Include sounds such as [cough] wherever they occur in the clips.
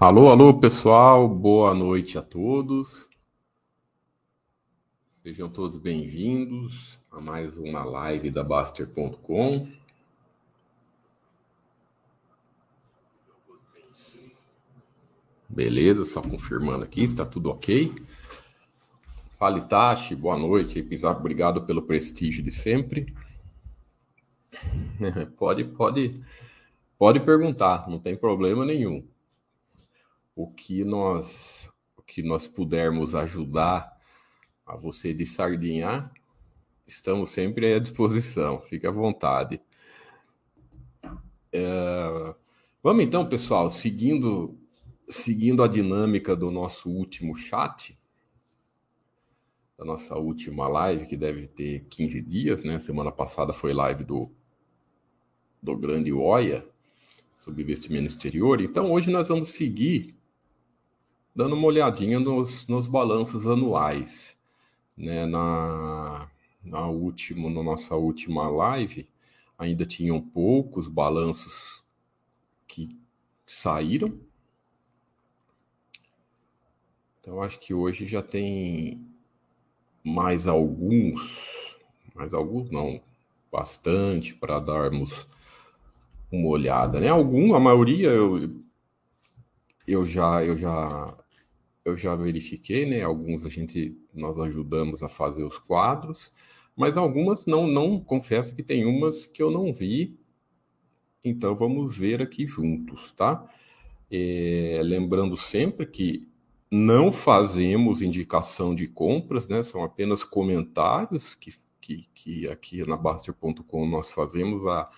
Alô, alô, pessoal, boa noite a todos. Sejam todos bem-vindos a mais uma live da Baster.com. Beleza, só confirmando aqui, está tudo ok. Fale Tachi, boa noite. Obrigado pelo prestígio de sempre. [laughs] pode, pode, pode perguntar, não tem problema nenhum o que nós o que nós pudermos ajudar a você de sardinhar, estamos sempre à disposição. Fique à vontade. É... Vamos então, pessoal, seguindo seguindo a dinâmica do nosso último chat, da nossa última live, que deve ter 15 dias, né? Semana passada foi live do, do grande Oia, sobre investimento exterior. Então, hoje nós vamos seguir dando uma olhadinha nos, nos balanços anuais. Né? Na, na, última, na nossa última live, ainda tinham poucos balanços que saíram. Então, acho que hoje já tem mais alguns, mais alguns não, bastante para darmos uma olhada, né? Algum, a maioria eu, eu já eu já eu já verifiquei, né? Alguns a gente nós ajudamos a fazer os quadros, mas algumas não não confesso que tem umas que eu não vi. Então vamos ver aqui juntos, tá? É, lembrando sempre que não fazemos indicação de compras, né? São apenas comentários que, que, que aqui na Baster.com nós fazemos a,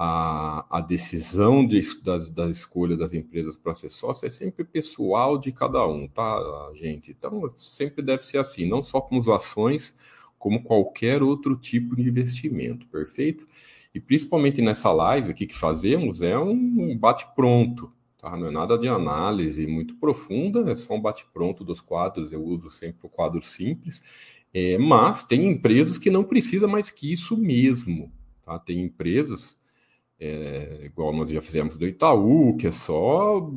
a, a decisão de, da, da escolha das empresas para ser sócio é sempre pessoal de cada um, tá, gente? Então, sempre deve ser assim, não só com as ações, como qualquer outro tipo de investimento, perfeito? E principalmente nessa live aqui que fazemos, é um bate-pronto, tá? Não é nada de análise muito profunda, é só um bate-pronto dos quadros, eu uso sempre o quadro simples, é, mas tem empresas que não precisam mais que isso mesmo, tá? Tem empresas é, igual nós já fizemos do Itaú, que é só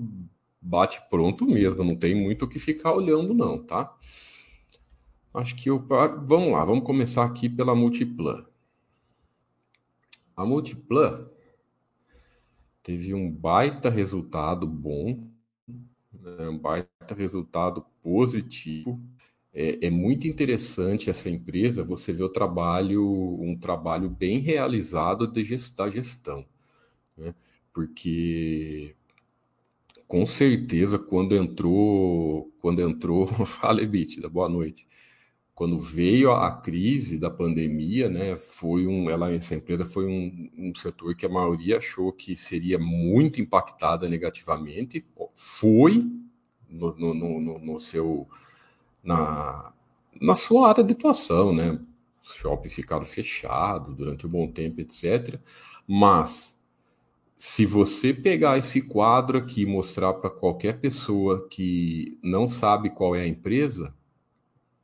bate pronto mesmo, não tem muito o que ficar olhando, não, tá? Acho que eu. Ah, vamos lá, vamos começar aqui pela Multiplan. A Multiplan teve um baita resultado bom, né, um baita resultado positivo. É, é, muito interessante essa empresa, você vê o trabalho, um trabalho bem realizado de gest, da gestão né? Porque com certeza quando entrou, quando entrou, [laughs] fala Bitida, boa noite. Quando veio a crise da pandemia, né, foi um, ela, essa empresa foi um, um setor que a maioria achou que seria muito impactada negativamente, foi no, no, no, no seu, na, na sua área de atuação, né? Os shoppings ficaram fechados durante um bom tempo, etc. Mas se você pegar esse quadro aqui e mostrar para qualquer pessoa que não sabe qual é a empresa,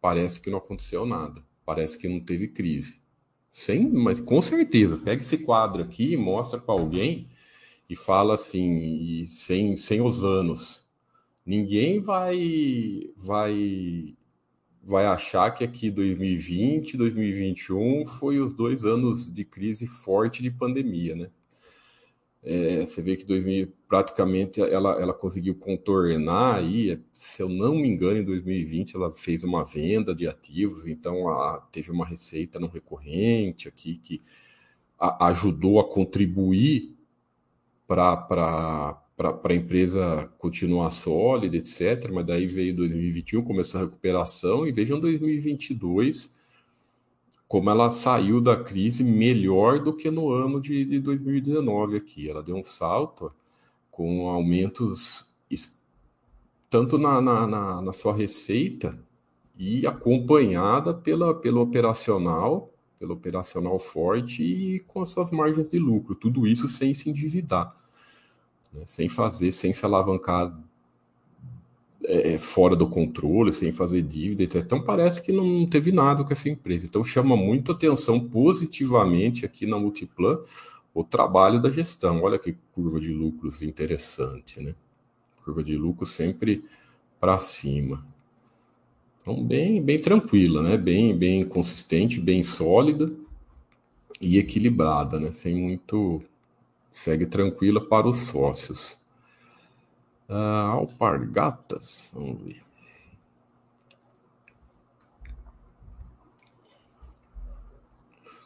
parece que não aconteceu nada, parece que não teve crise. Sem, mas com certeza, pega esse quadro aqui e mostra para alguém e fala assim, e sem, sem os anos. Ninguém vai vai vai achar que aqui 2020, 2021 foi os dois anos de crise forte de pandemia, né? É, você vê que 2000 praticamente ela, ela conseguiu contornar aí, se eu não me engano, em 2020 ela fez uma venda de ativos, então a, teve uma receita não recorrente aqui que a, ajudou a contribuir para a empresa continuar sólida, etc. Mas daí veio 2021, começou a recuperação, e vejam 2022 como ela saiu da crise melhor do que no ano de, de 2019 aqui. Ela deu um salto com aumentos tanto na, na, na, na sua receita e acompanhada pela, pelo operacional, pelo operacional forte e com as suas margens de lucro. Tudo isso sem se endividar, né? sem fazer, sem se alavancar é, é, fora do controle, sem fazer dívida, etc. Então parece que não teve nada com essa empresa. Então chama muito atenção positivamente aqui na Multiplan o trabalho da gestão. Olha que curva de lucros interessante, né? curva de lucro sempre para cima. Então, bem, bem tranquila, né? Bem, bem consistente, bem sólida e equilibrada, né? Sem muito. Segue tranquila para os sócios. Uh, alpargatas, vamos ver.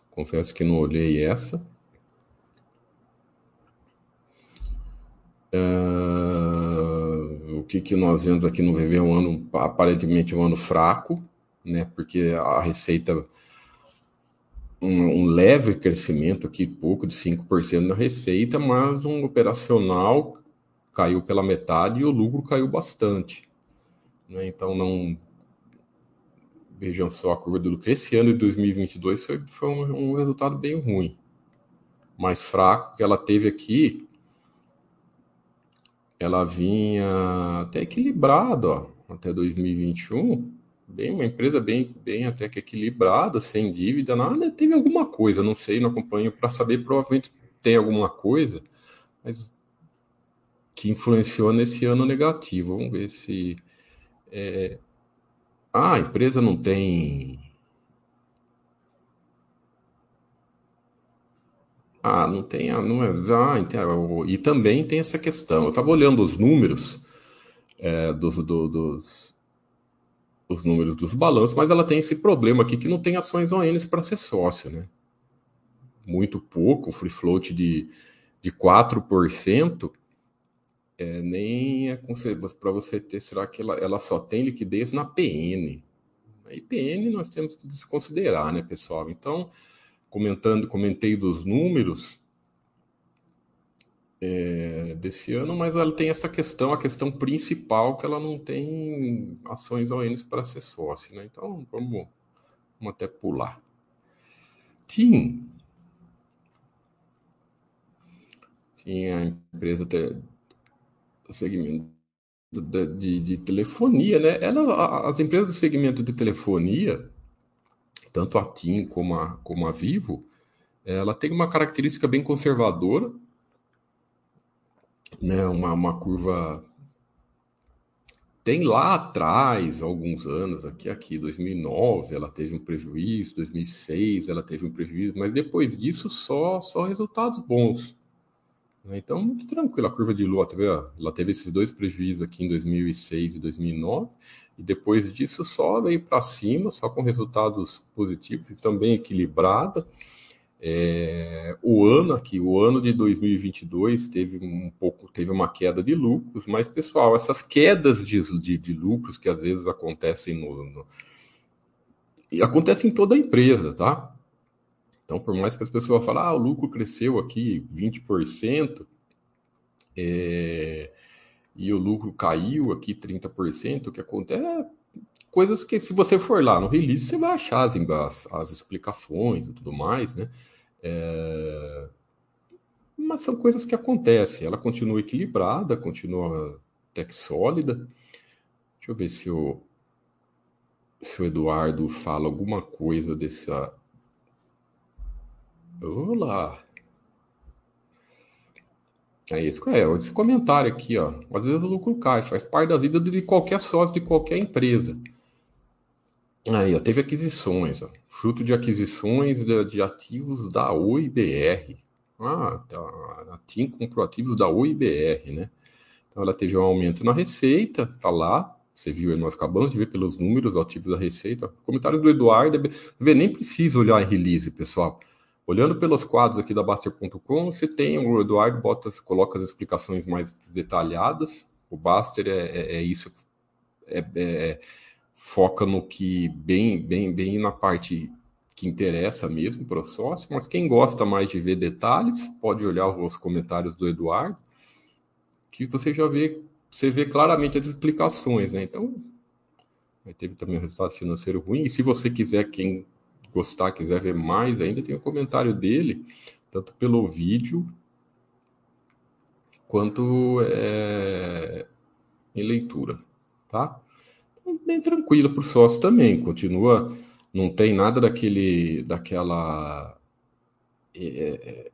Confesso que não olhei essa. Uh, o que, que nós vemos aqui no VV é um ano, aparentemente um ano fraco, né? Porque a receita, um, um leve crescimento aqui, pouco de 5% na receita, mas um operacional caiu pela metade e o lucro caiu bastante. Né? Então, não. Vejam só a curva do lucro. Esse ano de 2022 foi, foi um, um resultado bem ruim, mais fraco que ela teve aqui ela vinha até equilibrada, ó, até 2021, bem uma empresa bem, bem até que equilibrada, sem dívida, nada, teve alguma coisa, não sei, não acompanho para saber, provavelmente tem alguma coisa, mas que influenciou nesse ano negativo. Vamos ver se é... ah, a empresa não tem Ah, não tem. Ah, não é, ah, então, e também tem essa questão. Eu estava olhando os números é, dos, do, dos os números dos balanços, mas ela tem esse problema aqui que não tem ações ONs para ser sócio, né? Muito pouco, free float de, de 4%, é, nem é para você ter, será que ela, ela só tem liquidez na PN? A IPN nós temos que desconsiderar, né, pessoal? Então, comentando, comentei dos números é, desse ano, mas ela tem essa questão, a questão principal que ela não tem ações ONs para ser sócio, né? Então vamos, vamos até pular. TIM. Tinha a empresa do segmento de, de, de, telefonia, né? Ela, as empresas do segmento de telefonia, tanto a TIM como a, como a Vivo, ela tem uma característica bem conservadora, né? uma, uma curva. Tem lá atrás, alguns anos, aqui, aqui, 2009, ela teve um prejuízo, 2006 ela teve um prejuízo, mas depois disso só, só resultados bons. Né? Então, muito tranquilo. A curva de Lua, tá ela teve esses dois prejuízos aqui em 2006 e 2009, e depois disso só veio para cima, só com resultados positivos e também equilibrada. É, o ano aqui, o ano de 2022 teve um pouco, teve uma queda de lucros, mas pessoal, essas quedas de, de, de lucros que às vezes acontecem no, no acontecem em toda a empresa, tá? Então, por mais que as pessoas falem, ah, o lucro cresceu aqui 20%, é, e o lucro caiu aqui 30%, o que acontece é coisas que, se você for lá no release, você vai achar as, as, as explicações e tudo mais, né? É... Mas são coisas que acontecem. Ela continua equilibrada, continua até que sólida. Deixa eu ver se o, se o Eduardo fala alguma coisa dessa. Olá! É isso, é, esse comentário aqui, ó. Às vezes o lucro cai, faz parte da vida de qualquer sócio de qualquer empresa. Aí, ó, teve aquisições, ó. Fruto de aquisições de, de ativos da OIBR. Ah, tá, a TIM comprou ativos da OIBR, né? Então ela teve um aumento na receita, tá lá. Você viu, nós acabamos de ver pelos números ativos da receita. Comentários do Eduardo, vê, nem precisa olhar em release, pessoal. Olhando pelos quadros aqui da Baster.com, você tem o Eduardo Botas coloca as explicações mais detalhadas. O Baster é, é, é isso, é, é, foca no que bem, bem, bem na parte que interessa mesmo para o sócio. Mas quem gosta mais de ver detalhes, pode olhar os comentários do Eduardo, que você já vê, você vê claramente as explicações, né? Então, teve também um resultado financeiro ruim. E se você quiser, quem gostar, quiser ver mais ainda, tem o um comentário dele, tanto pelo vídeo quanto é, em leitura, tá? Então, bem tranquilo para o sócio também, continua, não tem nada daquele, daquela é, é,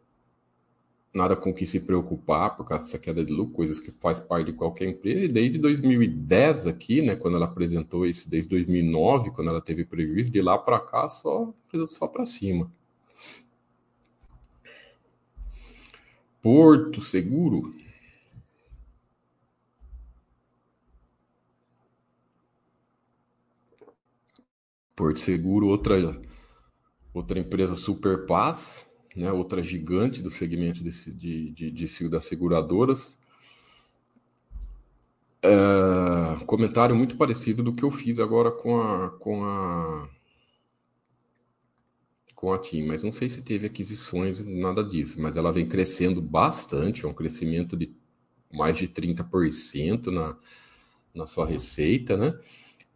nada com que se preocupar por causa dessa queda de lucro, coisas que faz parte de qualquer empresa. E desde 2010 aqui, né, quando ela apresentou isso, desde 2009, quando ela teve prejuízo, de lá para cá só só para cima. Porto Seguro. Porto Seguro, outra outra empresa Super Paz, né, outra gigante do segmento de, de, de, de das seguradoras. É, comentário muito parecido do que eu fiz agora com a com a com a TIM, mas não sei se teve aquisições, nada disso, mas ela vem crescendo bastante, é um crescimento de mais de 30% na, na sua receita, né?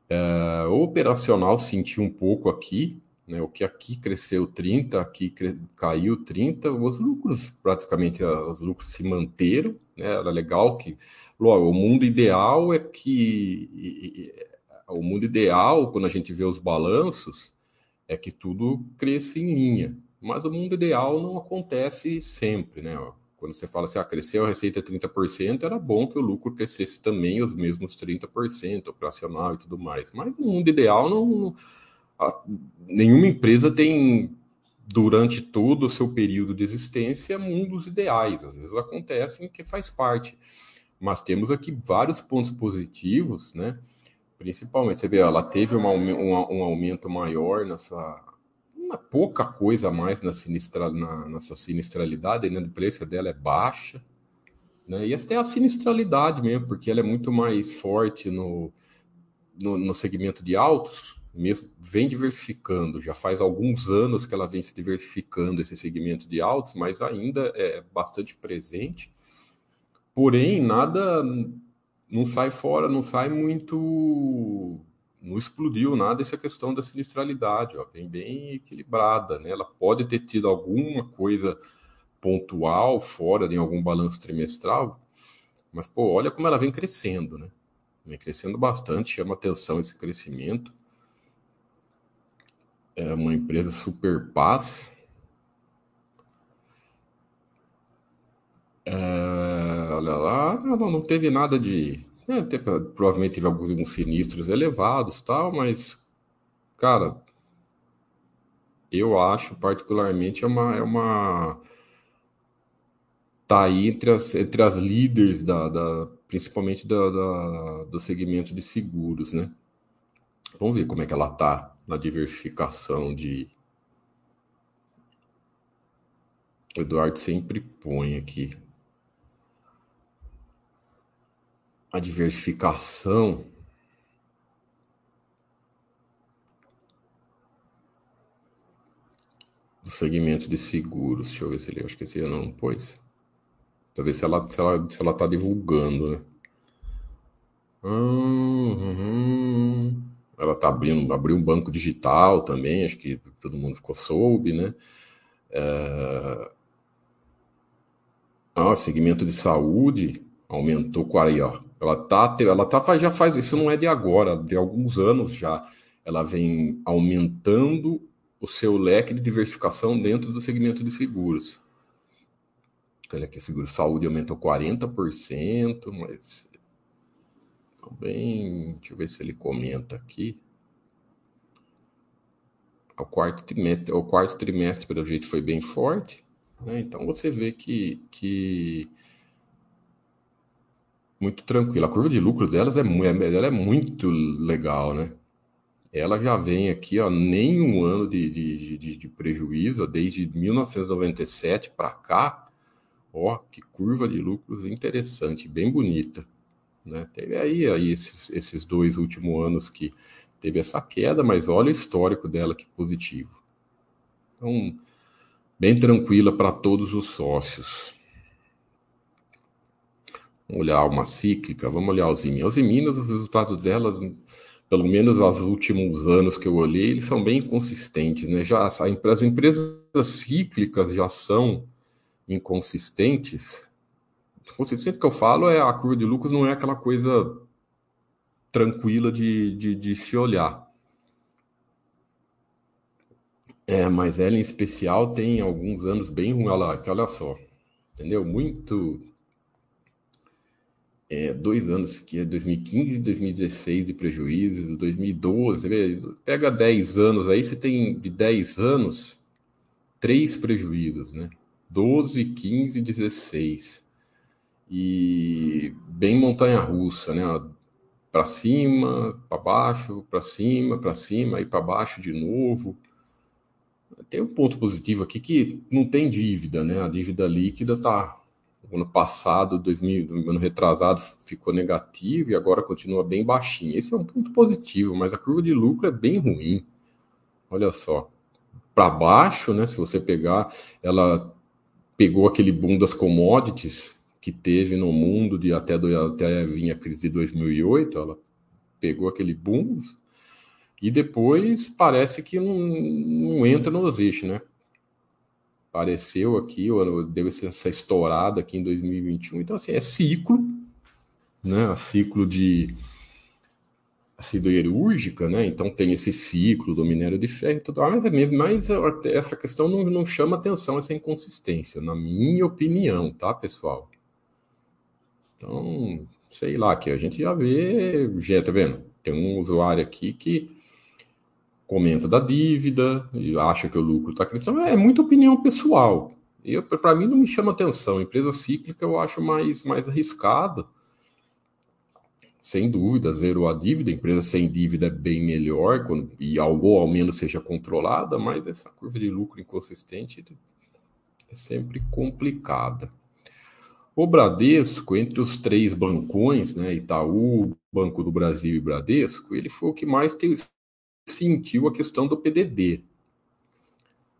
É, o operacional sentiu um pouco aqui, né? O que aqui cresceu 30, aqui caiu 30, os lucros praticamente os lucros se manteram, né? Era legal que logo, o mundo ideal é que o mundo ideal quando a gente vê os balanços é que tudo cresça em linha, mas o mundo ideal não acontece sempre, né? Quando você fala assim, ah, cresceu a receita 30%, era bom que o lucro crescesse também os mesmos 30%, operacional e tudo mais. Mas o mundo ideal não, nenhuma empresa tem, durante todo o seu período de existência, mundos ideais. Às vezes acontecem que faz parte. Mas temos aqui vários pontos positivos, né? Principalmente, você vê, ela teve uma, uma, um aumento maior na sua. Uma pouca coisa a mais na, sinistra, na, na sua sinistralidade, né? O preço dela é baixa. Né? E essa é a sinistralidade mesmo, porque ela é muito mais forte no, no, no segmento de autos, mesmo vem diversificando, já faz alguns anos que ela vem se diversificando esse segmento de autos, mas ainda é bastante presente. Porém, nada não sai fora, não sai muito, não explodiu nada essa questão da sinistralidade, ó, vem bem equilibrada, né? Ela pode ter tido alguma coisa pontual fora de algum balanço trimestral, mas pô, olha como ela vem crescendo, né? Vem crescendo bastante, chama atenção esse crescimento é uma empresa super paz. É, olha lá, não, não teve nada de. É, teve, provavelmente teve alguns sinistros elevados tal, mas, cara, eu acho particularmente é uma. É uma tá aí entre as, entre as líderes da, da principalmente da, da, do segmento de seguros, né? Vamos ver como é que ela tá na diversificação de. O Eduardo sempre põe aqui. A diversificação. Do segmento de seguros. Deixa eu ver se ele. Acho que esse ano não pôs. Pra ver se ela, se ela, se ela tá divulgando, né? Ela está abrindo, abriu um banco digital também, acho que todo mundo ficou soube, né? É... Ah, segmento de saúde aumentou com aí, ó. Ela tá, ela tá, já faz isso não é de agora, de alguns anos já. Ela vem aumentando o seu leque de diversificação dentro do segmento de seguros. Olha aqui, seguro saúde aumentou 40%, mas também, deixa eu ver se ele comenta aqui. O quarto trimestre, o quarto trimestre pelo jeito, foi bem forte. Né? Então você vê que, que muito tranquilo. A curva de lucro delas é, é, ela é muito legal, né? Ela já vem aqui, ó, nem um ano de, de, de, de prejuízo, desde 1997 para cá. Ó, que curva de lucros interessante, bem bonita. Né? Teve aí, aí esses, esses dois últimos anos que teve essa queda, mas olha o histórico dela que positivo. Então, bem tranquila para todos os sócios. Vamos olhar uma cíclica, vamos olhar os Minas. Os Minas, os resultados delas, pelo menos nos últimos anos que eu olhei, eles são bem consistentes. Né? Já, as empresas cíclicas já são inconsistentes consistente que eu falo é a curva de lucros não é aquela coisa tranquila de, de, de se olhar. É, mas ela em especial tem alguns anos bem ruins. Olha, olha só. entendeu? Muito. É, dois anos, que é 2015 e 2016 de prejuízo, 2012, vê, pega 10 anos aí, você tem de 10 anos, três prejuízos, né? 12, 15 e 16. E bem montanha-russa, né? Para cima, para baixo, para cima, para cima e para baixo de novo. Tem um ponto positivo aqui que não tem dívida, né? A dívida líquida tá ano passado, 2000, ano retrasado, ficou negativo e agora continua bem baixinho. Esse é um ponto positivo, mas a curva de lucro é bem ruim. Olha só, para baixo, né? Se você pegar, ela pegou aquele boom das commodities que teve no mundo de até, do, até vir a crise de 2008, ela pegou aquele boom e depois parece que não, não entra nos eixos, né? Apareceu aqui, deu essa estourada aqui em 2021. Então, assim, é ciclo, né? Ciclo de siderúrgica, né? Então tem esse ciclo do minério de ferro e tudo mais, mas essa questão não, não chama atenção, essa inconsistência, na minha opinião, tá, pessoal? Então, sei lá, que a gente já vê, já tá vendo? Tem um usuário aqui que comenta da dívida e acha que o lucro está crescendo. É muita opinião pessoal. Para mim não me chama atenção. Empresa cíclica eu acho mais, mais arriscado. Sem dúvida, zero a dívida. Empresa sem dívida é bem melhor quando, e algo ao menos seja controlada, mas essa curva de lucro inconsistente é sempre complicada. O Bradesco, entre os três bancões, né, Itaú, Banco do Brasil e Bradesco, ele foi o que mais sentiu a questão do PDD.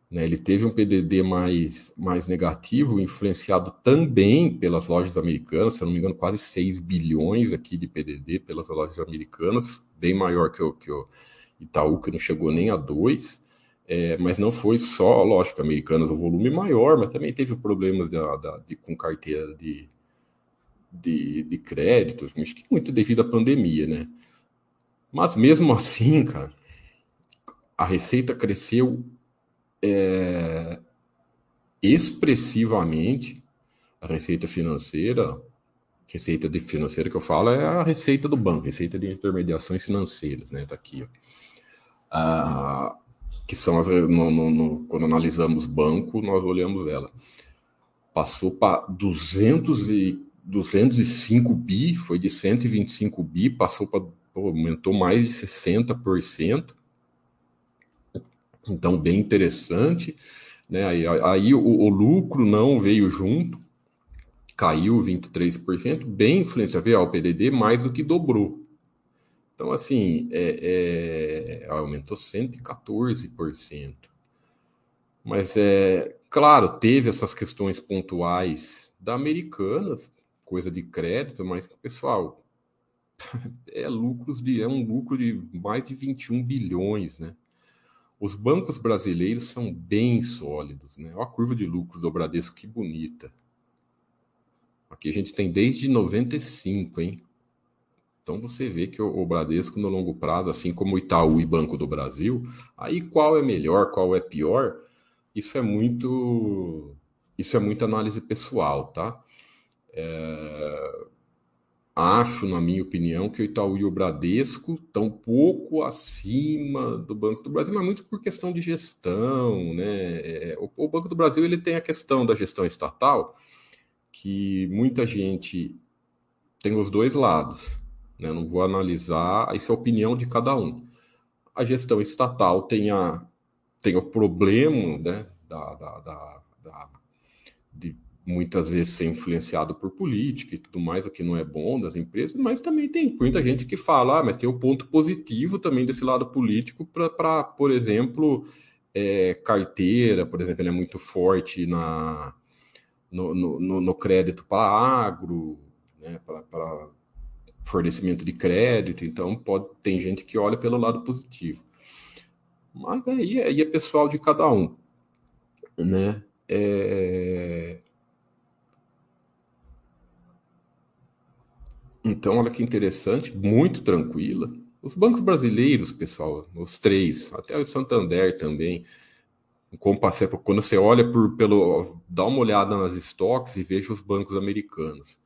Né? Ele teve um PDD mais, mais negativo, influenciado também pelas lojas americanas, se eu não me engano, quase 6 bilhões aqui de PDD pelas lojas americanas, bem maior que o, que o Itaú, que não chegou nem a 2. É, mas não foi só, lógico, americanas, o volume maior, mas também teve problemas de, de, com carteira de, de, de créditos, muito devido à pandemia, né? Mas mesmo [laughs] assim, cara, a receita cresceu é, expressivamente. A receita financeira, receita de financeira que eu falo é a receita do banco, receita de intermediações financeiras, né? Tá aqui, ó. Ah, que são as no, no, no, quando analisamos banco, nós olhamos ela. Passou para 200 e 205 bi, foi de 125 bi, passou para aumentou mais de 60%. Então, bem interessante. Né? Aí, aí o, o, lucro não veio junto, caiu 23%, bem influenciável ao PDD, mais do que dobrou. Então, assim, é, é, aumentou 114%. Mas, é claro, teve essas questões pontuais da Americanas, coisa de crédito, mas, pessoal, [laughs] é lucros de é um lucro de mais de 21 bilhões, né? Os bancos brasileiros são bem sólidos, né? Olha a curva de lucros do Bradesco, que bonita. Aqui a gente tem desde 95, hein? Então você vê que o, Bradesco no longo prazo, assim como o Itaú e Banco do Brasil, aí qual é melhor, qual é pior, isso é muito isso é muita análise pessoal, tá? É, Acho, na minha opinião, que o Itaú e o Bradesco estão pouco acima do Banco do Brasil, mas muito por questão de gestão, né? É, o Banco do Brasil ele tem a questão da gestão estatal, que muita gente tem os dois lados. Né? Não vou analisar, isso é a opinião de cada um. A gestão estatal tem, a, tem o problema né, da, da, da, da de muitas vezes ser influenciado por política e tudo mais, o que não é bom das empresas, mas também tem muita gente que fala, ah, mas tem o um ponto positivo também desse lado político para, por exemplo, é, carteira, por exemplo, ele é muito forte na, no, no, no crédito para agro, né, para fornecimento de crédito, então pode tem gente que olha pelo lado positivo. Mas aí, aí é pessoal de cada um, né? É... Então, olha que interessante, muito tranquila. Os bancos brasileiros, pessoal, os três, até o Santander também, quando você olha por, pelo. dá uma olhada nas estoques e veja os bancos americanos.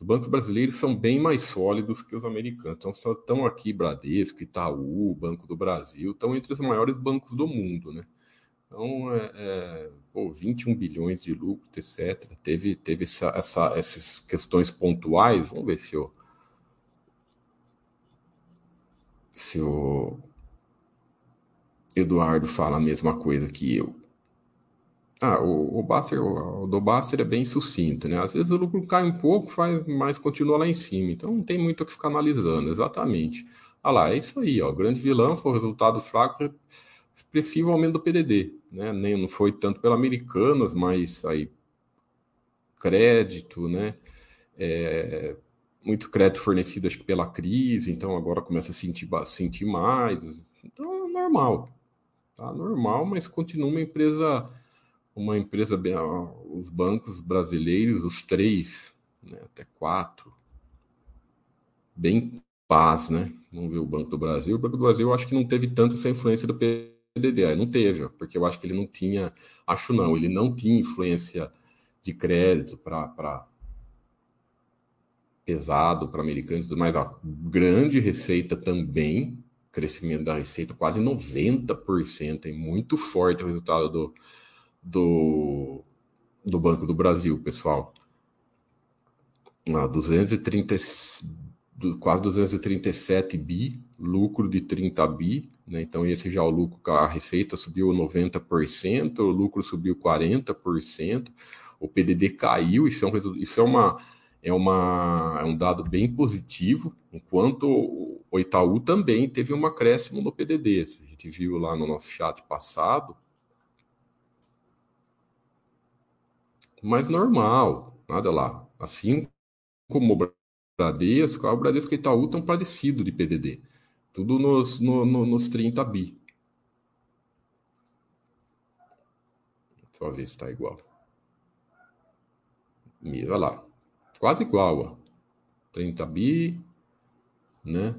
Os bancos brasileiros são bem mais sólidos que os americanos. Então, estão aqui Bradesco, Itaú, Banco do Brasil, estão entre os maiores bancos do mundo, né? Então, é, é, pô, 21 bilhões de lucro, etc. Teve, teve essa, essa, essas questões pontuais. Vamos ver se o, se o Eduardo fala a mesma coisa que eu. Ah, o, o Baster, o, o do Baster é bem sucinto, né? Às vezes o lucro cai um pouco, faz, mas continua lá em cima. Então não tem muito o que ficar analisando, exatamente. Ah lá, é isso aí, ó. O grande vilão foi o resultado fraco, expressivo aumento do PDD, né? Nem não foi tanto pela Americanas, mas aí crédito, né? É, muito crédito fornecido acho que pela crise, então agora começa a sentir, sentir mais. Então é normal. Tá normal, mas continua uma empresa uma empresa os bancos brasileiros, os três, né, até quatro, bem paz, né? Vamos ver o Banco do Brasil. O Banco do Brasil eu acho que não teve tanto essa influência do PDD, não teve, porque eu acho que ele não tinha, acho não, ele não tinha influência de crédito para pesado para americanos, mas a grande receita também, crescimento da receita quase 90%, é muito forte o resultado do, do, do Banco do Brasil, pessoal. Ah, 230, quase 237 bi, lucro de 30 bi, né? Então esse já é o lucro, a receita subiu 90%, o lucro subiu 40%, o PDD caiu, isso é, um, isso é uma é, uma, é um dado bem positivo, enquanto o Itaú também teve um acréscimo no PDD. A gente viu lá no nosso chat passado, mais normal, nada lá. Assim como o Bradesco, o Bradesco e Itaú estão parecidos de PDD. Tudo nos, no, no, nos 30 bi. Só ver se está igual. Olha lá. Quase igual, ó. 30 bi, né?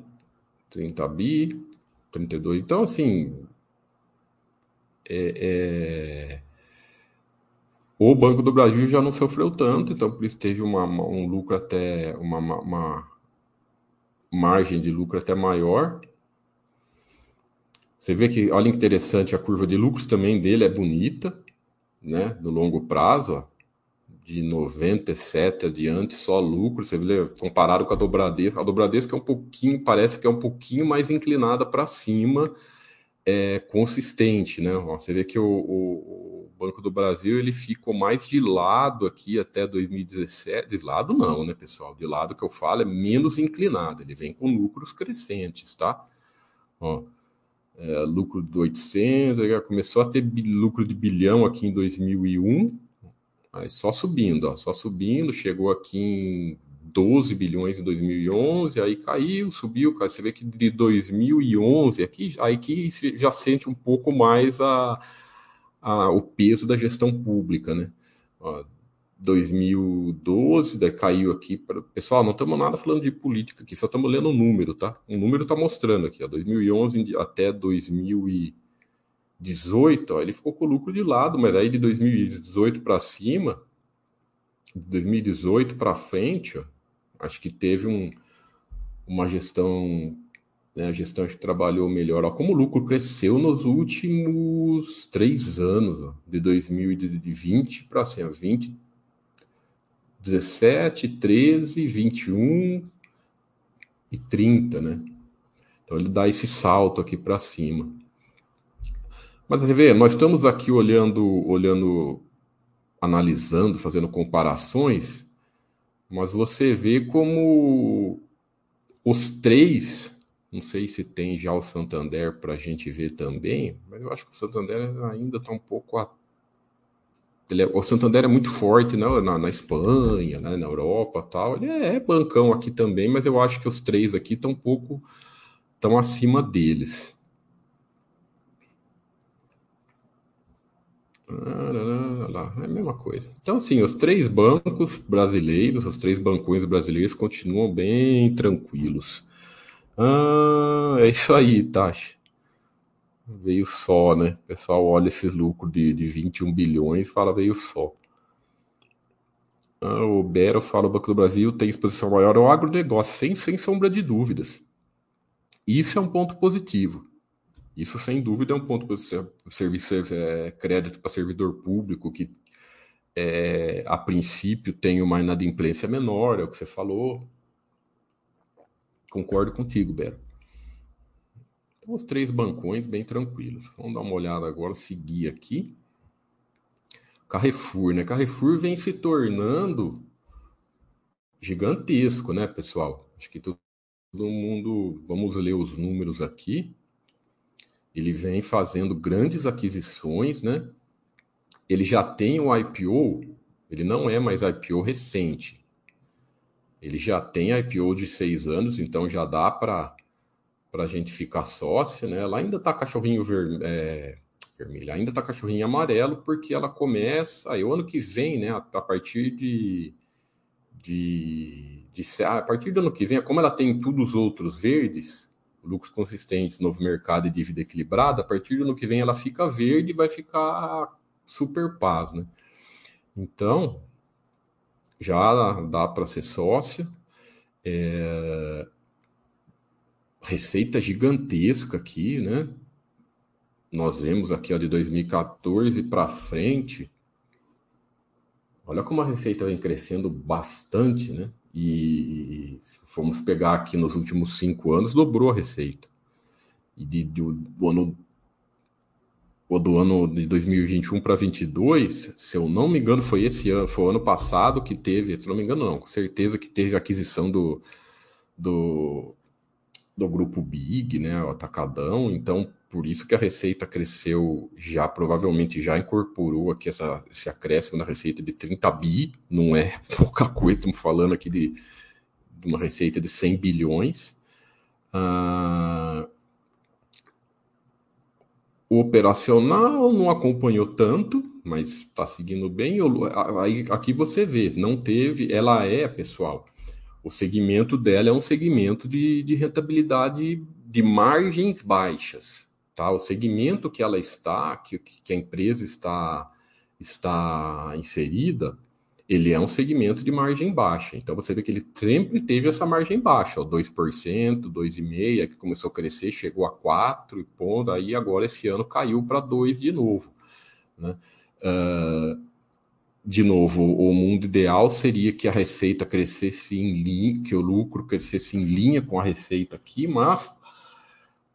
30 bi, 32. Então, assim, é, é, o Banco do Brasil já não sofreu tanto, então por isso teve uma, um lucro até uma, uma, margem de lucro até maior. Você vê que, olha que interessante, a curva de lucros também dele é bonita, né? No longo prazo, ó, de 97 adiante, só lucro. Você vê, comparado com a do Bradesco, a do Bradesco é um pouquinho, parece que é um pouquinho mais inclinada para cima, é, consistente, né? Você vê que o, o Banco do Brasil ele ficou mais de lado aqui até 2017. De lado não, né, pessoal? De lado que eu falo é menos inclinado. Ele vem com lucros crescentes, tá? Ó, é, lucro de 800, já começou a ter lucro de bilhão aqui em 2001, mas só subindo, ó, só subindo. Chegou aqui em 12 bilhões em 2011, aí caiu, subiu, você vê que de 2011 aqui, aí que já sente um pouco mais a a, o peso da gestão pública, né? Ó, 2012, daí caiu aqui. Pra... Pessoal, não estamos nada falando de política aqui, só estamos lendo o número, tá? O número está mostrando aqui, ó, 2011 até 2018, ó, ele ficou com o lucro de lado, mas aí de 2018 para cima, de 2018 para frente, ó, acho que teve um, uma gestão né? A gestão que trabalhou melhor. Ó, como o lucro cresceu nos últimos três anos, ó, de 2020 para assim, 20, 17, 13, 21 e 30, né? Então ele dá esse salto aqui para cima. Mas você vê, nós estamos aqui olhando, olhando, analisando, fazendo comparações, mas você vê como os três não sei se tem já o Santander para a gente ver também, mas eu acho que o Santander ainda está um pouco. A... É... O Santander é muito forte né? na, na Espanha, né? na Europa tal. Ele é, é bancão aqui também, mas eu acho que os três aqui estão um pouco estão acima deles. É a mesma coisa. Então, assim, os três bancos brasileiros, os três bancões brasileiros continuam bem tranquilos. Ah, é isso aí, Tashi. Veio só, né? O pessoal olha esses lucros de, de 21 bilhões e fala veio só. Ah, o Bero fala: o Banco do Brasil tem exposição maior ao agronegócio, sem, sem sombra de dúvidas. Isso é um ponto positivo. Isso, sem dúvida, é um ponto positivo. Serviço, é, crédito para servidor público, que é, a princípio tem uma inadimplência menor, é o que você falou. Concordo contigo, Bero. Então, os três bancões bem tranquilos. Vamos dar uma olhada agora, seguir aqui. Carrefour, né? Carrefour vem se tornando gigantesco, né, pessoal? Acho que todo mundo, vamos ler os números aqui. Ele vem fazendo grandes aquisições, né? Ele já tem o IPO, ele não é mais IPO recente. Ele já tem IPO de seis anos, então já dá para a gente ficar sócio, né? Lá ainda tá cachorrinho ver, é, vermelha. Ainda está cachorrinho amarelo porque ela começa aí o ano que vem, né? A, partir de, de, de a partir do ano que vem, como ela tem tudo os outros verdes, lucros consistentes, novo mercado e dívida equilibrada, a partir do ano que vem ela fica verde e vai ficar super paz, né? Então já dá para ser sócio. É... Receita gigantesca aqui, né? nós vemos aqui ó, de 2014 para frente, olha como a receita vem crescendo bastante, né? E se formos pegar aqui nos últimos cinco anos, dobrou a receita. E de, de, do ano do ano de 2021 para 2022, se eu não me engano, foi esse ano, foi o ano passado que teve, se não me engano, não, com certeza que teve a aquisição do, do, do grupo Big, né, o Atacadão, então por isso que a receita cresceu já, provavelmente já incorporou aqui essa, esse acréscimo na receita de 30 bi, não é [laughs] pouca coisa, estamos falando aqui de, de uma receita de 100 bilhões. Ah, o operacional não acompanhou tanto, mas está seguindo bem. Aí, aqui você vê, não teve, ela é, pessoal, o segmento dela é um segmento de, de rentabilidade de margens baixas. Tá? O segmento que ela está, que, que a empresa está, está inserida, ele é um segmento de margem baixa. Então você vê que ele sempre teve essa margem baixa, ó, 2%, 2,5%, que começou a crescer, chegou a 4%, e ponto, aí agora esse ano caiu para 2% de novo. Né? Uh, de novo, o mundo ideal seria que a receita crescesse em linha, que o lucro crescesse em linha com a receita aqui, mas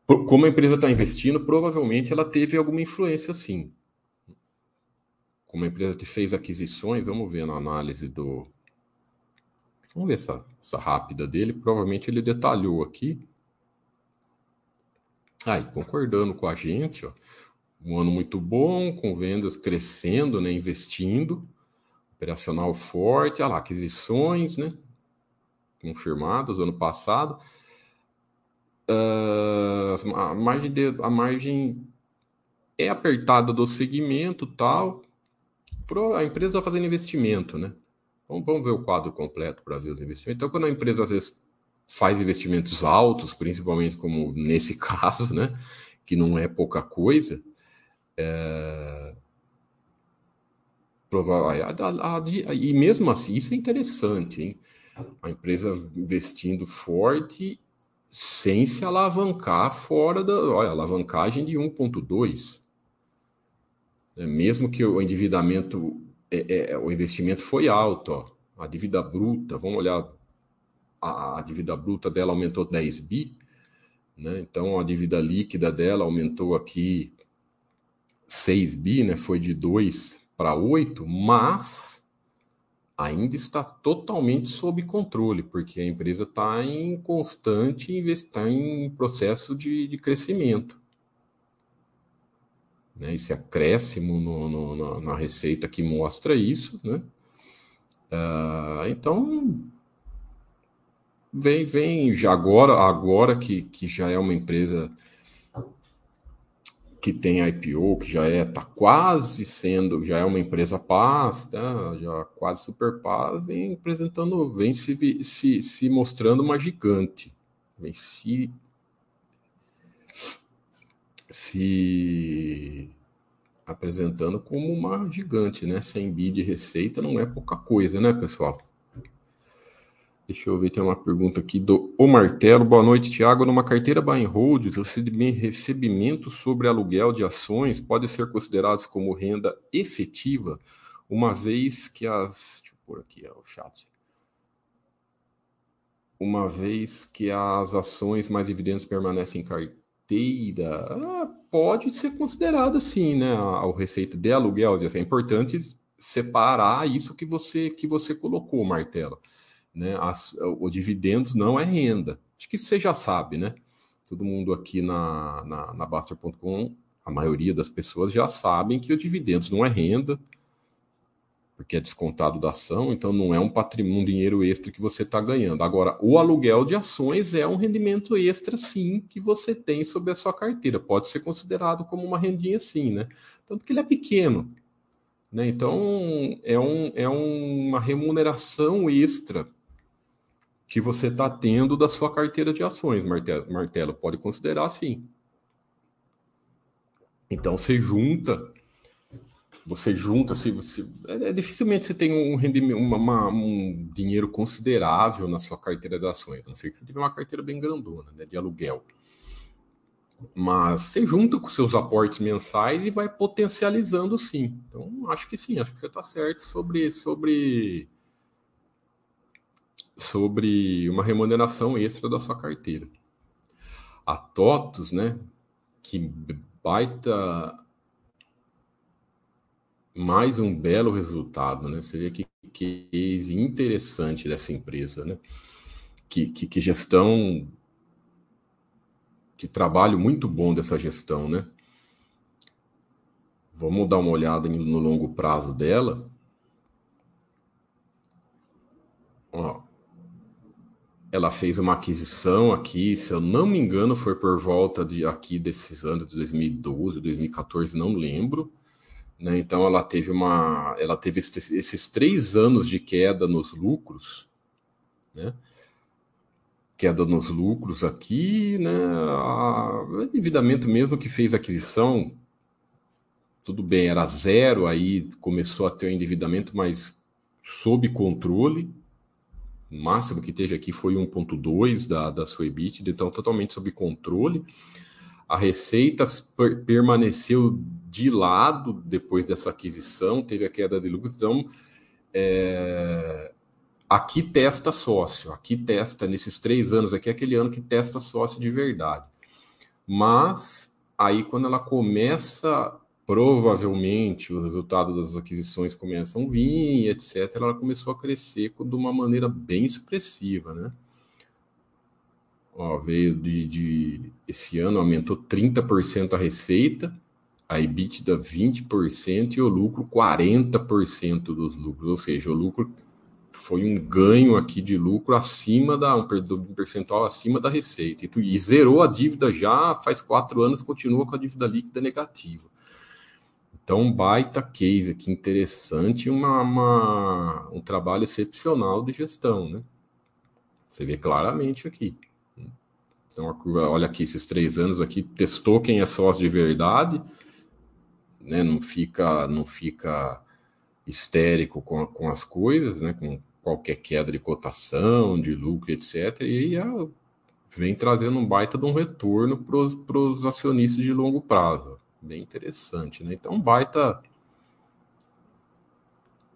como a empresa está investindo, provavelmente ela teve alguma influência sim. Como a empresa fez aquisições, vamos ver na análise do. Vamos ver essa, essa rápida dele. Provavelmente ele detalhou aqui. Aí, concordando com a gente, ó, um ano muito bom, com vendas crescendo, né, investindo, operacional forte, olha lá, aquisições, né, confirmadas ano passado. Uh, a, margem de, a margem é apertada do segmento tal. A empresa está fazendo investimento, né? Vamos, vamos ver o quadro completo para ver os investimentos. Então, quando a empresa às vezes faz investimentos altos, principalmente como nesse [laughs] caso, né? Que não é pouca coisa, é... E mesmo assim, isso é interessante, hein? A empresa investindo forte sem se alavancar fora da. Olha, alavancagem de 1,2. É, mesmo que o endividamento, é, é, o investimento foi alto, ó, a dívida bruta, vamos olhar, a, a dívida bruta dela aumentou 10 bi, né? então a dívida líquida dela aumentou aqui 6 bi, né? foi de 2 para 8, mas ainda está totalmente sob controle, porque a empresa está em constante está em processo de, de crescimento. Né? Esse acréscimo no, no, na, na, receita que mostra isso, né? Uh, então vem, vem já agora, agora que, que já é uma empresa que tem IPO, que já é tá quase sendo, já é uma empresa paz, tá? já quase super paz, vem apresentando, vem se, se, se mostrando uma gigante, vem se se apresentando como uma gigante, né? 100 bi de receita não é pouca coisa, né, pessoal? Deixa eu ver, tem uma pergunta aqui do O Martelo. Boa noite, Tiago. Numa carteira buy and hold, os recebimentos sobre aluguel de ações podem ser considerados como renda efetiva, uma vez que as. Deixa eu pôr aqui ó, o chat. Uma vez que as ações mais dividendos permanecem em carteira, ah, pode ser considerada assim, né? A, receita de aluguel. É importante separar isso que você que você colocou, Martelo né? As, o dividendos não é renda. Acho que você já sabe, né? Todo mundo aqui na, na, na a maioria das pessoas já sabem que o dividendos não é renda, porque é descontado da ação, então não é um patrimônio, um dinheiro extra que você está ganhando. Agora, o aluguel de ações é um rendimento extra, sim, que você tem sobre a sua carteira. Pode ser considerado como uma rendinha, sim, né? Tanto que ele é pequeno. Né? Então, é, um, é uma remuneração extra que você está tendo da sua carteira de ações, Martelo. Martelo pode considerar assim. Então você junta, você junta, se, você, é, é, dificilmente você tem um rendimento, uma, uma, um dinheiro considerável na sua carteira de ações, a não ser que você tiver uma carteira bem grandona, né, de aluguel. Mas você junta com seus aportes mensais e vai potencializando sim. Então, acho que sim, acho que você está certo sobre, sobre sobre uma remuneração extra da sua carteira. A TOTUS, né, que baita mais um belo resultado, né? Vê que case interessante dessa empresa, né? Que, que, que, gestão, que trabalho muito bom dessa gestão, né? Vamos dar uma olhada no longo prazo dela. Ó, ela fez uma aquisição aqui, se eu não me engano, foi por volta de aqui desses anos de 2012, 2014, não lembro. Né? Então ela teve uma, ela teve esses, três anos de queda nos lucros, né? Queda nos lucros aqui, né? O endividamento mesmo que fez aquisição, tudo bem, era zero, aí começou a ter o endividamento, mas sob controle, o máximo que teve aqui foi 1,2 da, da sua EBITDA, então totalmente sob controle. A receita per permaneceu de lado depois dessa aquisição, teve a queda de lucro. Então, é... aqui testa sócio, aqui testa, nesses três anos aqui, é aquele ano que testa sócio de verdade. Mas aí, quando ela começa provavelmente o resultado das aquisições começam a vir, etc., ela começou a crescer de uma maneira bem expressiva, né? Ó, veio de, de esse ano aumentou 30% a receita, a EBITDA 20% e o lucro 40% dos lucros, ou seja, o lucro foi um ganho aqui de lucro acima da um percentual acima da receita e, tu, e zerou a dívida já faz quatro anos continua com a dívida líquida negativa então, baita case aqui interessante, uma, uma, um trabalho excepcional de gestão, né? Você vê claramente aqui. Então, a curva, olha aqui, esses três anos aqui, testou quem é sócio de verdade, né? Não fica, não fica histérico com, com as coisas, né? Com qualquer queda de cotação, de lucro, etc. E a, vem trazendo um baita de um retorno para os acionistas de longo prazo bem interessante, né? Então, baita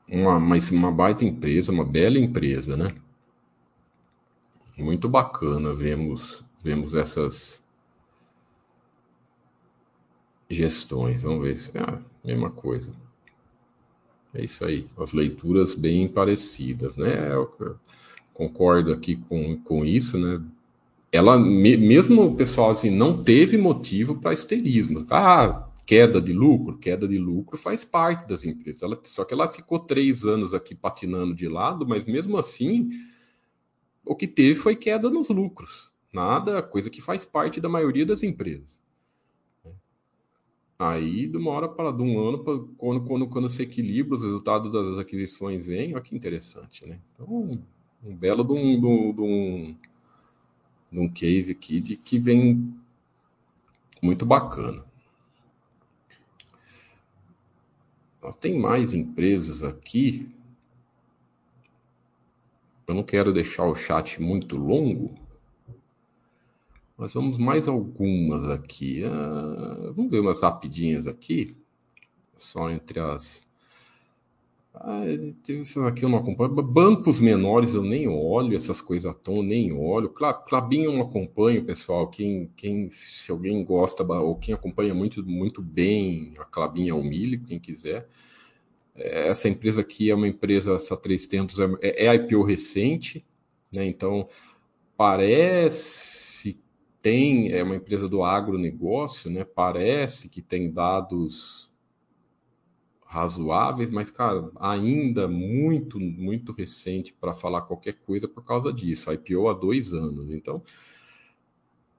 uma, mas uma baita empresa, uma bela empresa, né? Muito bacana, vemos vemos essas gestões. Vamos ver se é a mesma coisa. É isso aí, as leituras bem parecidas, né? Eu concordo aqui com, com isso, né? ela mesmo o pessoal assim não teve motivo para histerismo. Ah, queda de lucro, queda de lucro faz parte das empresas. Ela, só que ela ficou três anos aqui patinando de lado, mas mesmo assim o que teve foi queda nos lucros. Nada, coisa que faz parte da maioria das empresas. Aí, de uma hora para de um ano, pra, quando, quando, quando se equilibra, os resultados das aquisições vêm, olha que interessante, né? Então, um, belo de um, de um, de um case aqui de que vem muito bacana. Tem mais empresas aqui. Eu não quero deixar o chat muito longo, mas vamos mais algumas aqui. Ah, vamos ver umas rapidinhas aqui, só entre as ah, isso aqui eu não acompanho. Bancos menores eu nem olho, essas coisas tão nem olho. Clabinho eu não acompanho, pessoal. Quem, quem, se alguém gosta ou quem acompanha muito, muito bem a Clabinha ao quem quiser. É, essa empresa aqui é uma empresa, essa Três Tempos, é, é IPO recente, né? Então parece tem, é uma empresa do agronegócio, né? Parece que tem dados razoáveis, mas, cara, ainda muito, muito recente para falar qualquer coisa por causa disso. A IPO há dois anos. Então,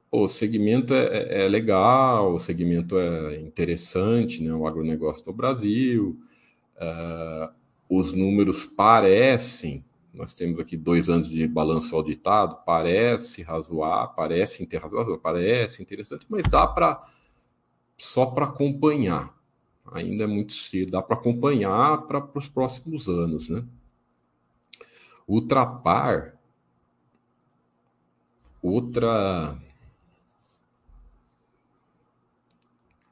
o segmento é, é, é, legal, o segmento é interessante, né? O agronegócio do Brasil. Uh, os números parecem, nós temos aqui dois anos de balanço auditado, parece razoar, parece razoável, parece interessante, mas dá para só para acompanhar ainda é muito cedo, dá para acompanhar para os próximos anos, né? Ultrapar, outra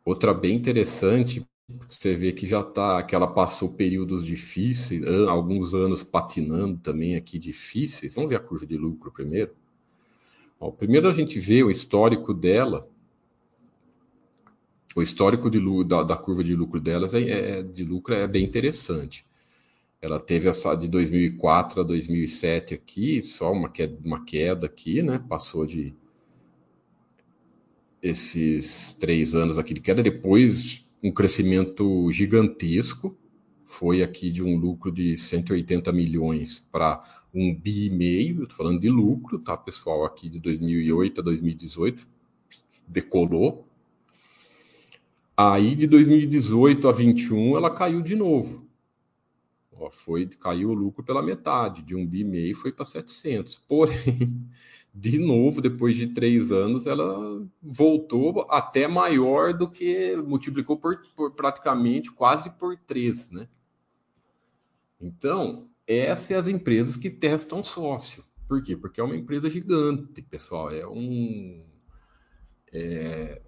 outra bem interessante, você vê que já tá, que ela passou períodos difíceis, alguns anos patinando também aqui difíceis. Vamos ver a curva de lucro primeiro. Bom, primeiro a gente vê o histórico dela, o histórico de, da, da, curva de lucro delas é, é, de lucro é bem interessante. Ela teve essa de 2004 a 2007 aqui, só uma queda, uma queda aqui, né? Passou de esses três anos aqui de queda, depois um crescimento gigantesco, foi aqui de um lucro de 180 milhões para um bi e meio, estou falando de lucro, tá, pessoal, aqui de 2008 a 2018, decolou, Aí de 2018 a 21 ela caiu de novo. Ó, foi caiu o lucro pela metade, de um bi meio foi para 700. Porém, de novo, depois de três anos, ela voltou até maior do que multiplicou por, por praticamente quase por três, né? Então, essas são as empresas que testam sócio. Por quê? Porque é uma empresa gigante, pessoal. É um. É,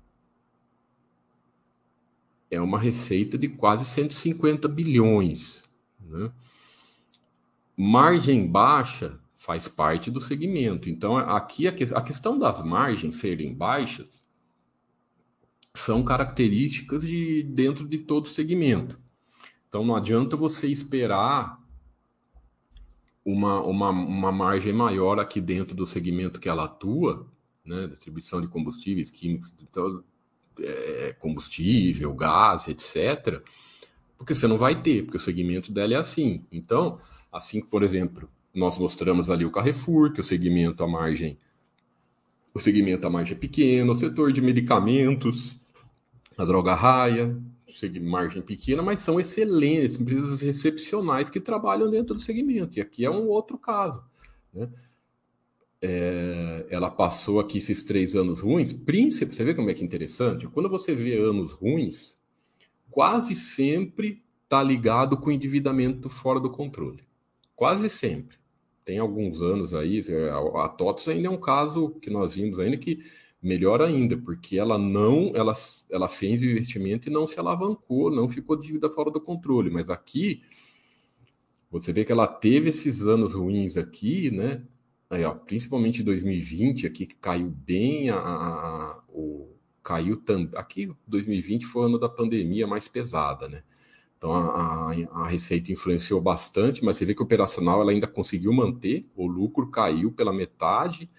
é uma receita de quase 150 bilhões. Né? Margem baixa faz parte do segmento. Então, aqui a, que, a questão das margens serem baixas são características de dentro de todo segmento. Então, não adianta você esperar uma, uma, uma margem maior aqui dentro do segmento que ela atua, né? distribuição de combustíveis químicos, então, é, combustível, gás, etc., porque você não vai ter, porque o segmento dela é assim. Então, assim por exemplo, nós mostramos ali o Carrefour, que o segmento a margem o segmento a margem é pequeno, o setor de medicamentos, a droga raia, margem pequena, mas são excelentes, empresas excepcionais que trabalham dentro do segmento. E aqui é um outro caso. Né? é, ela passou aqui esses três anos ruins, príncipe, você vê como é que é interessante? Quando você vê anos ruins, quase sempre está ligado com endividamento fora do controle. Quase sempre. Tem alguns anos aí, a, a TOTOS ainda é um caso que nós vimos ainda que melhor ainda, porque ela não, ela, ela fez o investimento e não se alavancou, não ficou dívida fora do controle. Mas aqui, você vê que ela teve esses anos ruins aqui, né? Aí, ó, principalmente 2020, aqui que caiu bem a, a, o caiu também. Aqui 2020 foi o ano da pandemia mais pesada, né? Então a, a, a, receita influenciou bastante, mas você vê que o operacional ela ainda conseguiu manter, o lucro caiu pela metade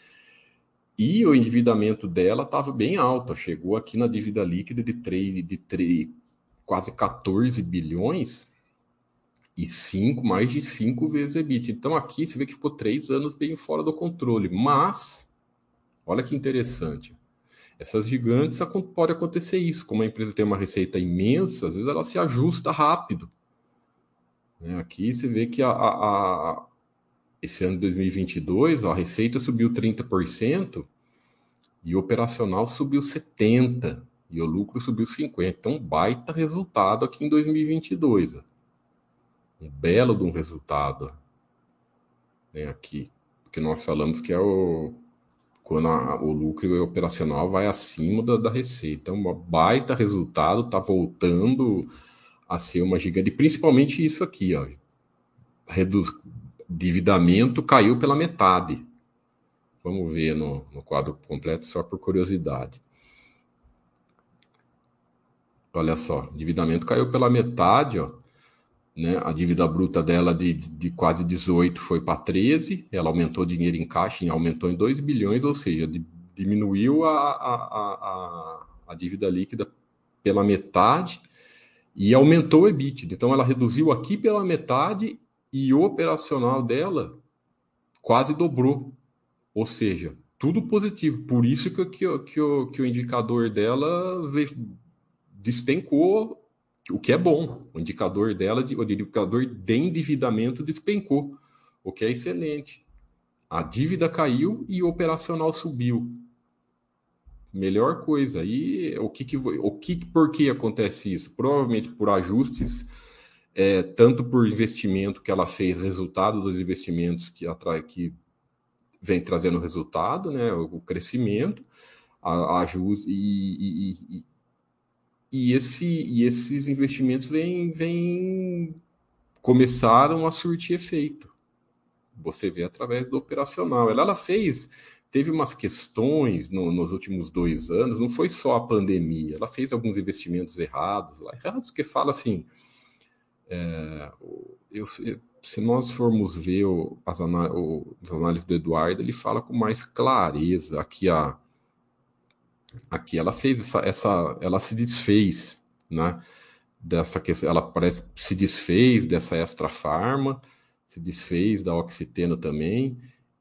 e o endividamento dela estava bem alto, chegou aqui na dívida líquida de 3, de 3, quase 14 bilhões, e cinco, mais de cinco vezes EBIT. Então aqui você vê que ficou três anos bem fora do controle. Mas, olha que interessante. Essas gigantes pode acontecer isso. Como a empresa tem uma receita imensa, às vezes ela se ajusta rápido. Né, aqui você vê que a, a, a esse ano de 2022 ó, a receita subiu 30% e o operacional subiu 70%. e o lucro subiu 50. Então, baita resultado aqui em 2022. Um belo de um resultado né, aqui. Porque nós falamos que é o quando a, o lucro operacional vai acima da, da receita. Então, um baita resultado, está voltando a ser uma gigante, principalmente isso aqui, ó. Reduz, endividamento caiu pela metade. Vamos ver no, no quadro completo, só por curiosidade. Olha só, endividamento caiu pela metade, ó. Né? A dívida bruta dela de, de quase 18 foi para 13, ela aumentou dinheiro em caixa, aumentou em 2 bilhões, ou seja, de, diminuiu a, a, a, a, dívida líquida pela metade e aumentou o EBITDA. Então ela reduziu aqui pela metade e o operacional dela quase dobrou. Ou seja, tudo positivo. Por isso que, que, que, que o indicador dela despencou, o que é bom. O indicador dela, o indicador de endividamento despencou, o que é excelente. A dívida caiu e o operacional subiu. Melhor coisa. E o que, que o que por que acontece isso? Provavelmente por ajustes, é, tanto por investimento que ela fez, resultado dos investimentos que atrai que vem trazendo resultado, né? O crescimento, a, a e, e, e, esse, e esses investimentos vêm, vêm começaram a surtir efeito. Você vê através do operacional. Ela, ela fez, teve umas questões no, nos últimos dois anos, não foi só a pandemia, ela fez alguns investimentos errados lá, errados que fala assim. É, eu se nós formos ver o, as, o, as, análises do Eduardo, ele fala com mais clareza. Aqui, a, aqui ela fez essa, essa, ela se desfez, né? Dessa ela parece se desfez dessa extra farma, se desfez da oxiteno também.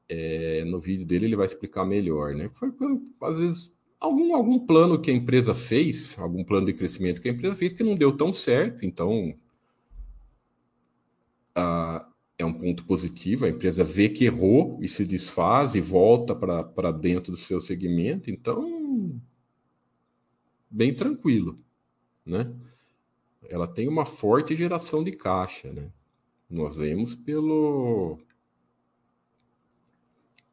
É, no vídeo dele ele vai explicar melhor, né? Foi às vezes algum, algum plano que a empresa fez, algum plano de crescimento que a empresa fez que não deu tão certo, então é um ponto positivo, a empresa vê que errou e se desfaz e volta para dentro do seu segmento, então, bem tranquilo, né? Ela tem uma forte geração de caixa, né? Nós vemos pelo...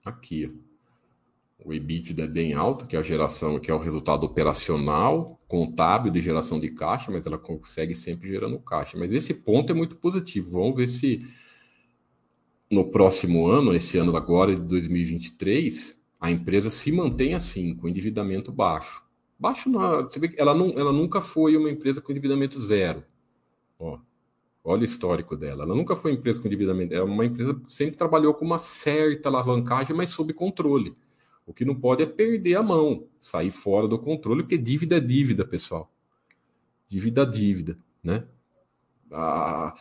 Aqui, o EBITDA é bem alto, que é a geração, que é o resultado operacional, contábil de geração de caixa, mas ela consegue sempre gerando caixa. Mas esse ponto é muito positivo. Vamos ver se no próximo ano, esse ano agora de 2023, a empresa se mantém assim, com endividamento baixo. Baixo, você vê que ela, não, ela nunca foi uma empresa com endividamento zero. Ó, olha o histórico dela. Ela nunca foi empresa com endividamento. É uma empresa que sempre trabalhou com uma certa alavancagem, mas sob controle. O que não pode é perder a mão, sair fora do controle, porque dívida é dívida, pessoal. Dívida é dívida, né? Ah,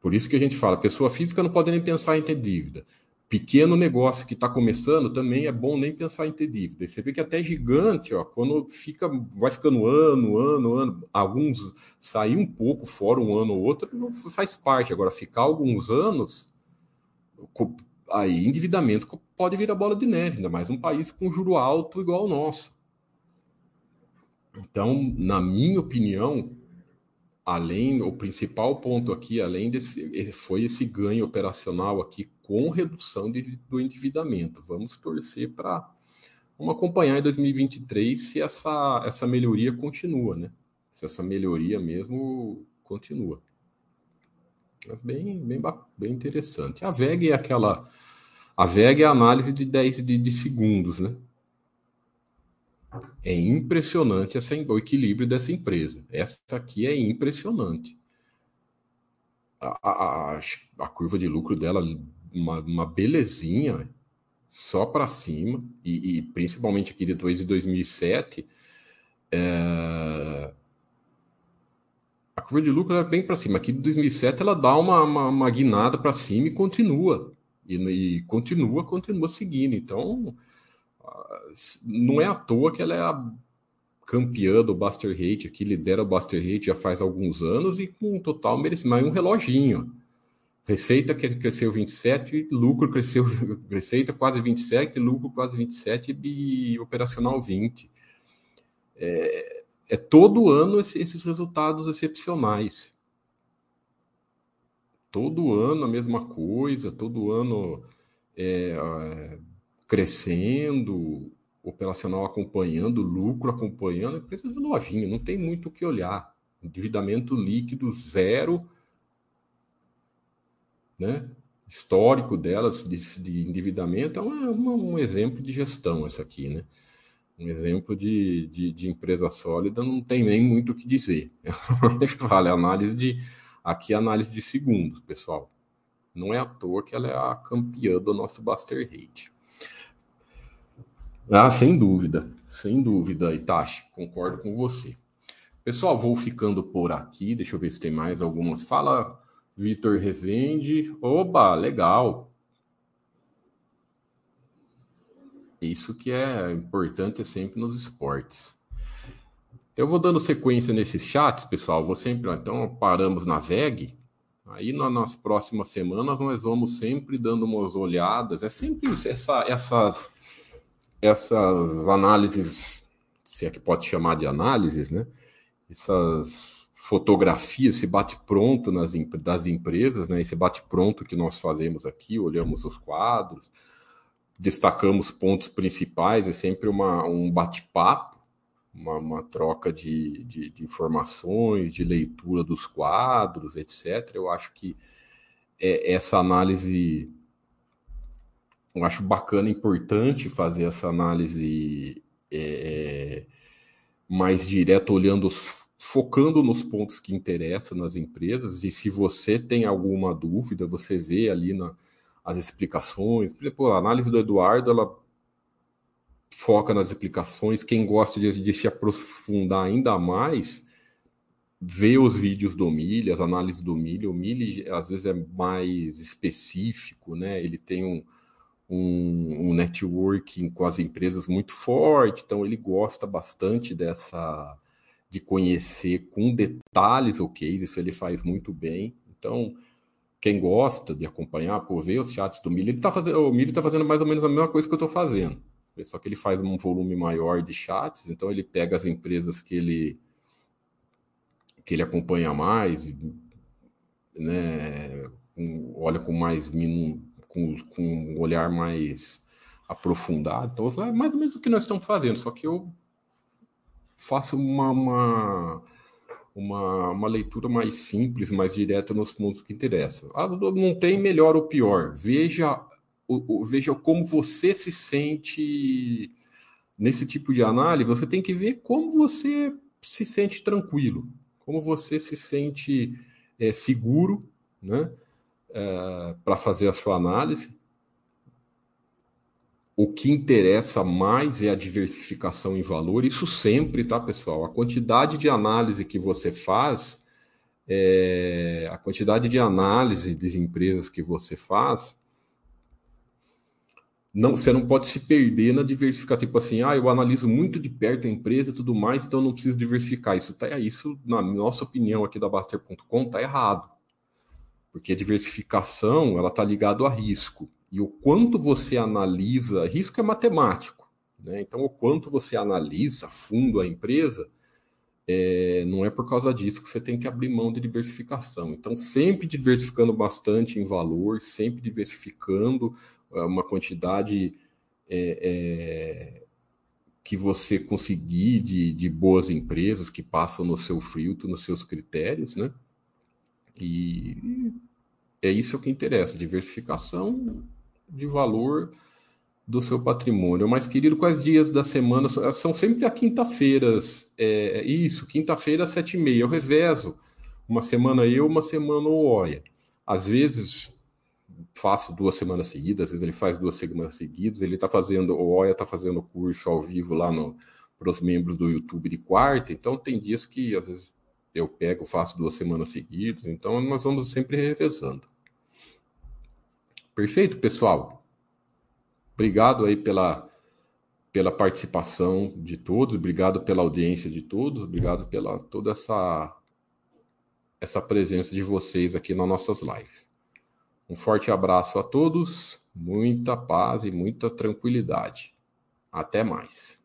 por isso que a gente fala, pessoa física não pode nem pensar em ter dívida. Pequeno negócio que está começando também é bom nem pensar em ter dívida. E você vê que até gigante, ó, quando fica, vai ficando ano, ano, ano, alguns sair um pouco fora um ano ou outro, faz parte. Agora, ficar alguns anos, aí endividamento pode virar bola de neve, ainda mais um país com juro alto igual ao nosso. Então, na minha opinião, além o principal ponto aqui, além desse, foi esse ganho operacional aqui com redução de, do endividamento. Vamos torcer para vamos acompanhar em 2023 se essa, essa melhoria continua, né? Se essa melhoria mesmo continua. Mas bem, bem, bem interessante. A VEG é aquela. A VEG é a análise de 10 de, de segundos, né? É impressionante essa, o equilíbrio dessa empresa. Essa aqui é impressionante. A, a, a curva de lucro dela, uma, uma belezinha, só para cima, e, e, principalmente aqui depois de 2007, é, a curva de lucro é bem para cima. Aqui de 2007 ela dá uma, uma, uma guinada para cima e continua. E, e, continua, continua seguindo. Então, não é à toa que ela é a campeã do Buster Rate aqui, lidera o Buster Rate já faz alguns anos e com um total merecimento. Mas um reloginho. Receita que cresceu 27, lucro cresceu, [laughs] receita quase 27, lucro quase 27 e operacional 20. É, é todo ano esses resultados excepcionais. Todo ano a mesma coisa, todo ano é, crescendo, operacional acompanhando, lucro acompanhando, empresa de lojinha, não tem muito o que olhar. Endividamento líquido zero, né? histórico delas de, de endividamento é uma, um exemplo de gestão essa aqui, né? Um exemplo de, de, de, empresa sólida não tem nem muito o que dizer. [laughs] Eu falar, análise de aqui é análise de segundos, pessoal. Não é à toa que ela é a campeã do nosso Buster Rate. Ah, sem dúvida, sem dúvida, Itachi, concordo com você. Pessoal, vou ficando por aqui. Deixa eu ver se tem mais alguma. Fala, Vitor Rezende. Oba, legal. Isso que é importante sempre nos esportes. Eu vou dando sequência nesses chats, pessoal. Vou sempre. Então, paramos na VEG. Aí nas próximas semanas nós vamos sempre dando umas olhadas. É sempre essa, essas, essas análises, se é que pode chamar de análises, né? Essas fotografia, esse bate-pronto das empresas, né? esse bate-pronto que nós fazemos aqui, olhamos os quadros, destacamos pontos principais, é sempre uma, um bate-papo, uma, uma, troca de, de, de, informações, de leitura dos quadros, etc. Eu acho que é, essa análise, eu acho bacana, importante fazer essa análise é, é mais direta, olhando focando nos pontos que interessam nas empresas, e se você tem alguma dúvida, você vê ali na, as explicações. Por a análise do Eduardo, ela foca nas explicações. Quem gosta de, de se aprofundar ainda mais, vê os vídeos do Mili, as análises do Mili. O Mili, às vezes, é mais específico, né? Ele tem um, um, um networking com as empresas muito forte, então ele gosta bastante dessa de conhecer com detalhes o case, isso ele faz muito bem. Então, quem gosta de acompanhar, por ver os chats do Mili, ele tá fazendo, o Mili está fazendo mais ou menos a mesma coisa que eu estou fazendo. Só que ele faz um volume maior de chats, então ele pega as empresas que ele que ele acompanha mais, né, olha com mais com, com um olhar mais aprofundado. Então, é mais ou menos o que nós estamos fazendo, só que eu faça uma, uma, uma, uma, leitura mais simples, mais direta nos pontos que interessam. Ah, não tem melhor ou pior. Veja, o, o, veja como você se sente nesse tipo de análise. Você tem que ver como você se sente tranquilo, como você se sente é, seguro, né? É, para fazer a sua análise o que interessa mais é a diversificação em valor, isso sempre, tá, pessoal? A quantidade de análise que você faz, é, a quantidade de análise das empresas que você faz, não, você não pode se perder na diversificação. Tipo assim, ah, eu analiso muito de perto a empresa e tudo mais, então não preciso diversificar. Isso, tá, isso na nossa opinião aqui da Baster.com, está errado. Porque a diversificação, ela está ligada a risco e o quanto você analisa, risco é matemático, né? então o quanto você analisa a fundo a empresa, é, não é por causa disso que você tem que abrir mão de diversificação. Então, sempre diversificando bastante em valor, sempre diversificando é, uma quantidade é, é, que você conseguir de, de boas empresas que passam no seu filtro, nos seus critérios, né? E é isso que interessa, diversificação de valor do seu patrimônio. Mas, querido, quais dias da semana? São sempre a quinta-feiras. É, isso, quinta-feira, sete e meia. Eu revezo. Uma semana eu, uma semana o Oia. Às vezes faço duas semanas seguidas, às vezes ele faz duas semanas seguidas. Ele está fazendo, o Oia está fazendo curso ao vivo lá para os membros do YouTube de quarta. Então, tem dias que às vezes eu pego, faço duas semanas seguidas. Então, nós vamos sempre revezando. Perfeito, pessoal? Obrigado aí pela, pela participação de todos, obrigado pela audiência de todos, obrigado pela toda essa essa presença de vocês aqui nas nossas lives. Um forte abraço a todos, muita paz e muita tranquilidade. Até mais.